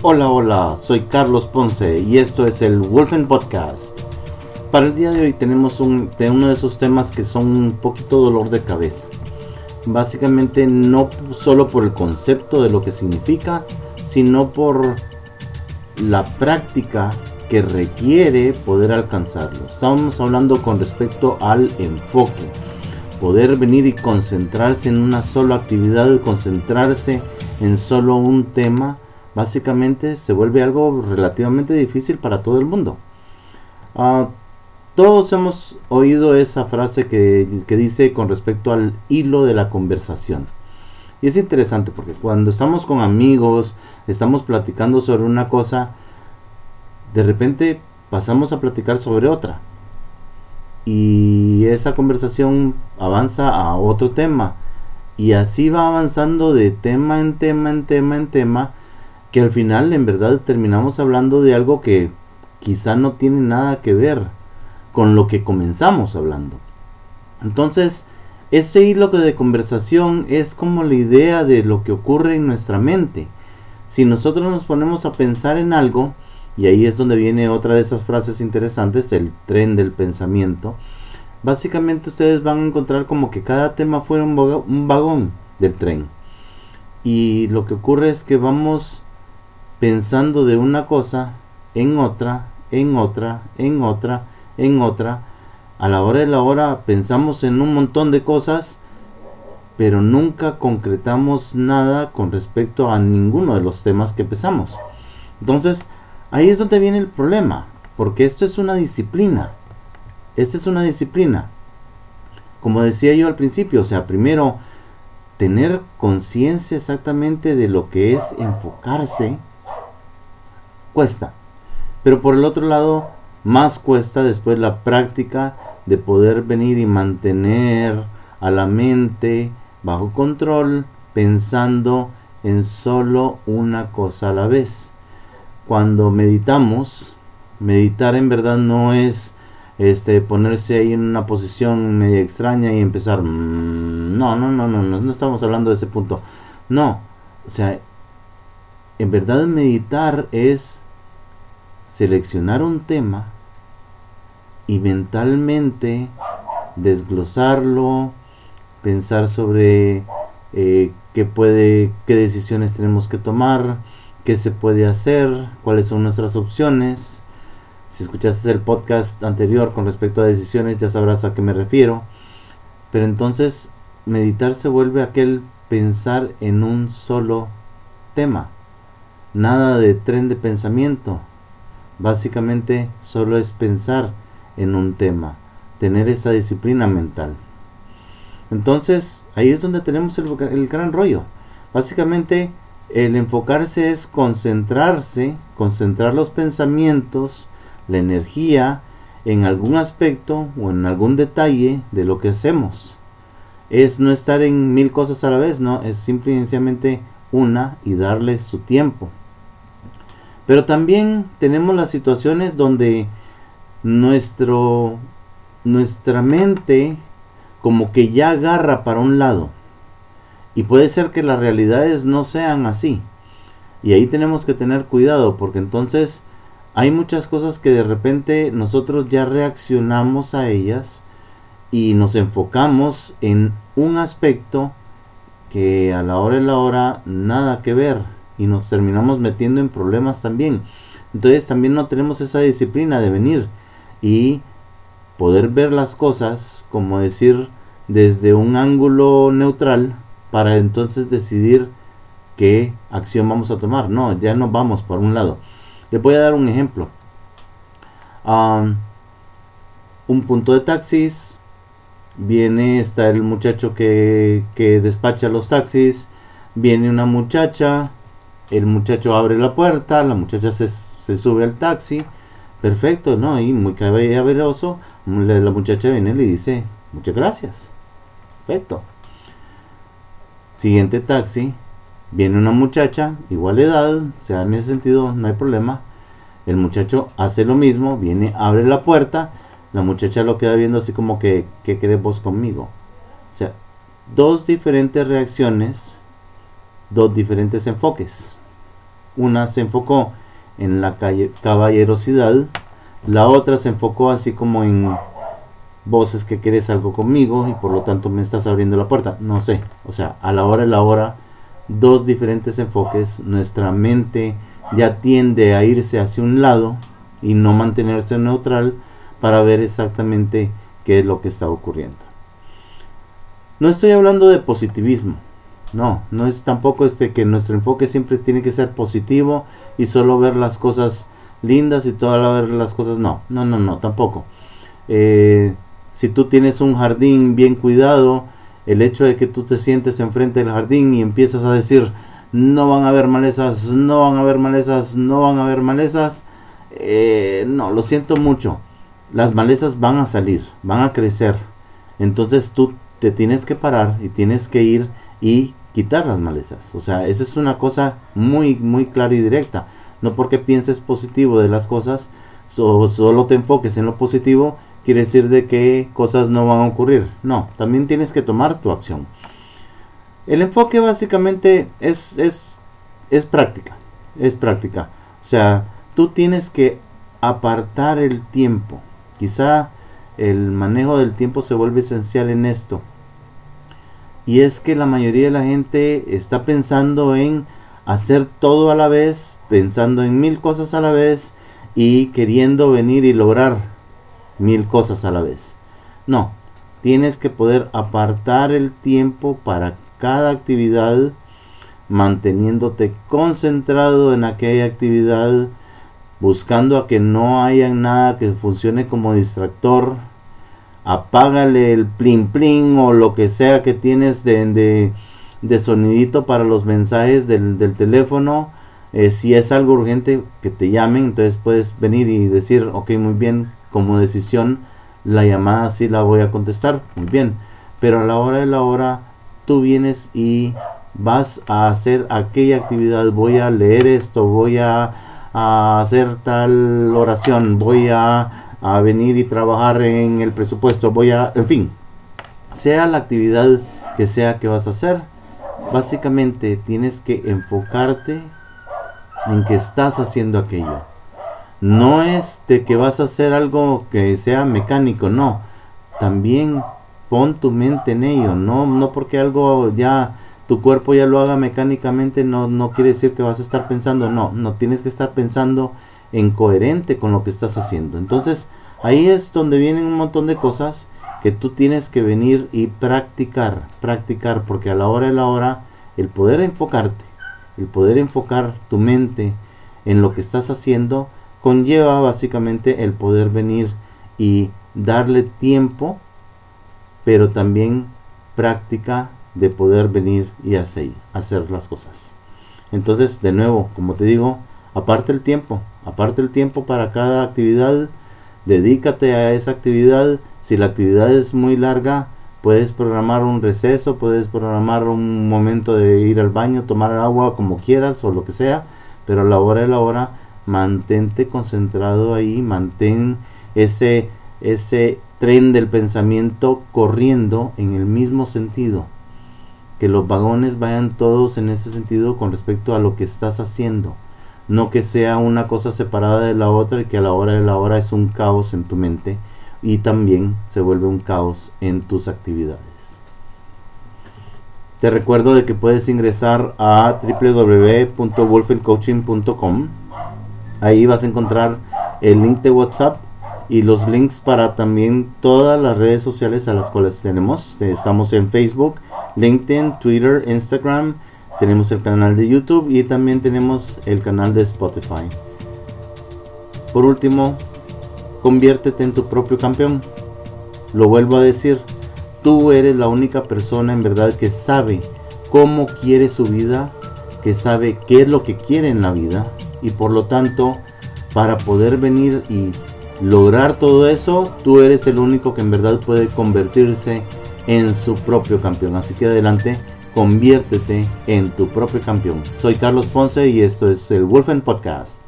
Hola, hola, soy Carlos Ponce y esto es el Wolfen Podcast. Para el día de hoy tenemos un, de uno de esos temas que son un poquito dolor de cabeza. Básicamente no solo por el concepto de lo que significa, sino por la práctica que requiere poder alcanzarlo. Estamos hablando con respecto al enfoque. Poder venir y concentrarse en una sola actividad, concentrarse en solo un tema, básicamente se vuelve algo relativamente difícil para todo el mundo. Ah, todos hemos oído esa frase que, que dice con respecto al hilo de la conversación. Y es interesante porque cuando estamos con amigos, estamos platicando sobre una cosa, de repente pasamos a platicar sobre otra. Y esa conversación avanza a otro tema. Y así va avanzando de tema en tema, en tema, en tema, que al final en verdad terminamos hablando de algo que quizá no tiene nada que ver con lo que comenzamos hablando. Entonces, ese hilo de conversación es como la idea de lo que ocurre en nuestra mente. Si nosotros nos ponemos a pensar en algo, y ahí es donde viene otra de esas frases interesantes, el tren del pensamiento. Básicamente ustedes van a encontrar como que cada tema fuera un, vagón del tren. Y lo que ocurre es que vamos pensando de una cosa en otra, en otra, en otra, en otra. A la hora de la hora pensamos en un montón de cosas, pero nunca concretamos nada con respecto a ninguno de los temas que pensamos. Entonces, Ahí es donde viene el problema, porque esto es una disciplina. Esta es una disciplina. Como decía yo al principio, o sea, primero tener conciencia exactamente de lo que es enfocarse cuesta. Pero por el otro lado, más cuesta después la práctica de poder venir y mantener a la mente bajo control pensando en solo una cosa a la vez cuando meditamos, meditar en verdad no es este ponerse ahí en una posición media extraña y empezar mm, no, no, no, no, no, no estamos hablando de ese punto. No, o sea, en verdad meditar es seleccionar un tema y mentalmente desglosarlo, pensar sobre eh, qué puede, qué decisiones tenemos que tomar, qué se puede hacer, cuáles son nuestras opciones. Si escuchaste el podcast anterior con respecto a decisiones ya sabrás a qué me refiero. Pero entonces meditar se vuelve aquel pensar en un solo tema. Nada de tren de pensamiento. Básicamente solo es pensar en un tema. Tener esa disciplina mental. Entonces ahí es donde tenemos el, gran rollo. Básicamente el enfocarse es concentrarse, concentrar los pensamientos, la energía en algún aspecto o en algún detalle de lo que hacemos. Es no estar en mil cosas a la vez, no, es simplemente una y darle su tiempo. Pero también tenemos las situaciones donde nuestro nuestra mente como que ya agarra para un lado y puede ser que las realidades no sean así. Y ahí tenemos que tener cuidado porque entonces hay muchas cosas que de repente nosotros ya reaccionamos a ellas y nos enfocamos en un aspecto que a la hora de la hora nada que ver y nos terminamos metiendo en problemas también. Entonces también no tenemos esa disciplina de venir y poder ver las cosas, como decir, desde un ángulo neutral para entonces decidir qué acción vamos a tomar. No, ya no vamos por un lado. Les voy a dar un ejemplo. un punto de taxis. Viene, está el muchacho que, que despacha los taxis. Viene una muchacha. El muchacho abre la puerta. La muchacha se, se sube al taxi. Perfecto, ¿no? Y muy caballeroso. La muchacha viene y le dice, muchas gracias. Perfecto. Siguiente taxi, viene una muchacha, igual edad, o sea, en ese sentido no hay problema. El muchacho hace lo mismo, viene, abre la puerta, la muchacha lo queda viendo así como que, ¿qué querés vos conmigo? O sea, dos diferentes reacciones, dos diferentes enfoques. Una se enfocó en la caballerosidad, la otra se enfocó así como en voces que quieres algo conmigo y por lo tanto me estás abriendo la puerta. No sé, o sea, a la hora de la hora, dos diferentes enfoques, nuestra mente ya tiende a irse hacia un lado y no mantenerse neutral para ver exactamente qué es lo que está ocurriendo. No estoy hablando de positivismo, no, no es tampoco este que nuestro enfoque siempre tiene que ser positivo y solo ver las cosas lindas y toda ver las cosas no, no, no, no, tampoco. Eh, si tú tienes un jardín bien cuidado, el hecho de que tú te sientes enfrente del jardín y empiezas a decir, no van a haber malezas, no van a haber malezas, no van a haber malezas, eh, no, lo siento mucho. Las malezas van a salir, van a crecer. Entonces tú te tienes que parar y tienes que ir y quitar las malezas. O sea, esa es una cosa muy, muy clara y directa. No porque pienses positivo de las cosas, solo te enfoques en lo positivo quiere decir de que cosas no van a ocurrir. No, también tienes que tomar tu acción. El enfoque básicamente es, es, es práctica. Es práctica. O sea, tú tienes que apartar el tiempo. Quizá el manejo del tiempo se vuelve esencial en esto. Y es que la mayoría de la gente está pensando en hacer todo a la vez, pensando en mil cosas a la vez y queriendo venir y lograr mil cosas a la vez. No, tienes que poder apartar el tiempo para cada actividad, manteniéndote concentrado en aquella actividad, buscando a que no haya nada que funcione como distractor. Apágale el plin plin o lo que sea que tienes de, de, sonidito para los mensajes del, del teléfono. Eh, si es algo urgente, que te llamen, entonces puedes venir y decir, ok, muy bien, como decisión, la llamada sí la voy a contestar, muy bien. Pero a la hora de la hora, tú vienes y vas a hacer aquella actividad, voy a leer esto, voy a, hacer tal oración, voy a, a venir y trabajar en el presupuesto, voy a, en fin, sea la actividad que sea que vas a hacer, básicamente tienes que enfocarte en que estás haciendo aquello. No es de que vas a hacer algo que sea mecánico, no. También pon tu mente en ello, no, no porque algo ya tu cuerpo ya lo haga mecánicamente, no, no quiere decir que vas a estar pensando, no, no tienes que estar pensando en coherente con lo que estás haciendo. Entonces, ahí es donde vienen un montón de cosas que tú tienes que venir y practicar, practicar, porque a la hora de la hora, el poder enfocarte, el poder enfocar tu mente en lo que estás haciendo, conlleva básicamente el poder venir y darle tiempo, pero también práctica de poder venir y hacer, hacer las cosas. Entonces, de nuevo, como te digo, aparte el tiempo, aparte el tiempo para cada actividad, dedícate a esa actividad. Si la actividad es muy larga, puedes programar un receso, puedes programar un momento de ir al baño, tomar agua como quieras o lo que sea, pero a la hora de la hora mantente concentrado ahí, mantén ese, ese tren del pensamiento corriendo en el mismo sentido. Que los vagones vayan todos en ese sentido con respecto a lo que estás haciendo. No que sea una cosa separada de la otra y que a la hora de la hora es un caos en tu mente y también se vuelve un caos en tus actividades. Te recuerdo de que puedes ingresar a www.wolfencoaching.com Ahí vas a encontrar el link de WhatsApp y los links para también todas las redes sociales a las cuales tenemos. Estamos en Facebook, LinkedIn, Twitter, Instagram. Tenemos el canal de YouTube y también tenemos el canal de Spotify. Por último, conviértete en tu propio campeón. Lo vuelvo a decir, tú eres la única persona en verdad que sabe cómo quiere su vida, que sabe qué es lo que quiere en la vida y por lo tanto para poder venir y lograr todo eso, tú eres el único que en verdad puede convertirse en su propio campeón. Así que adelante, conviértete en tu propio campeón. Soy Carlos Ponce y esto es el Wolfen Podcast.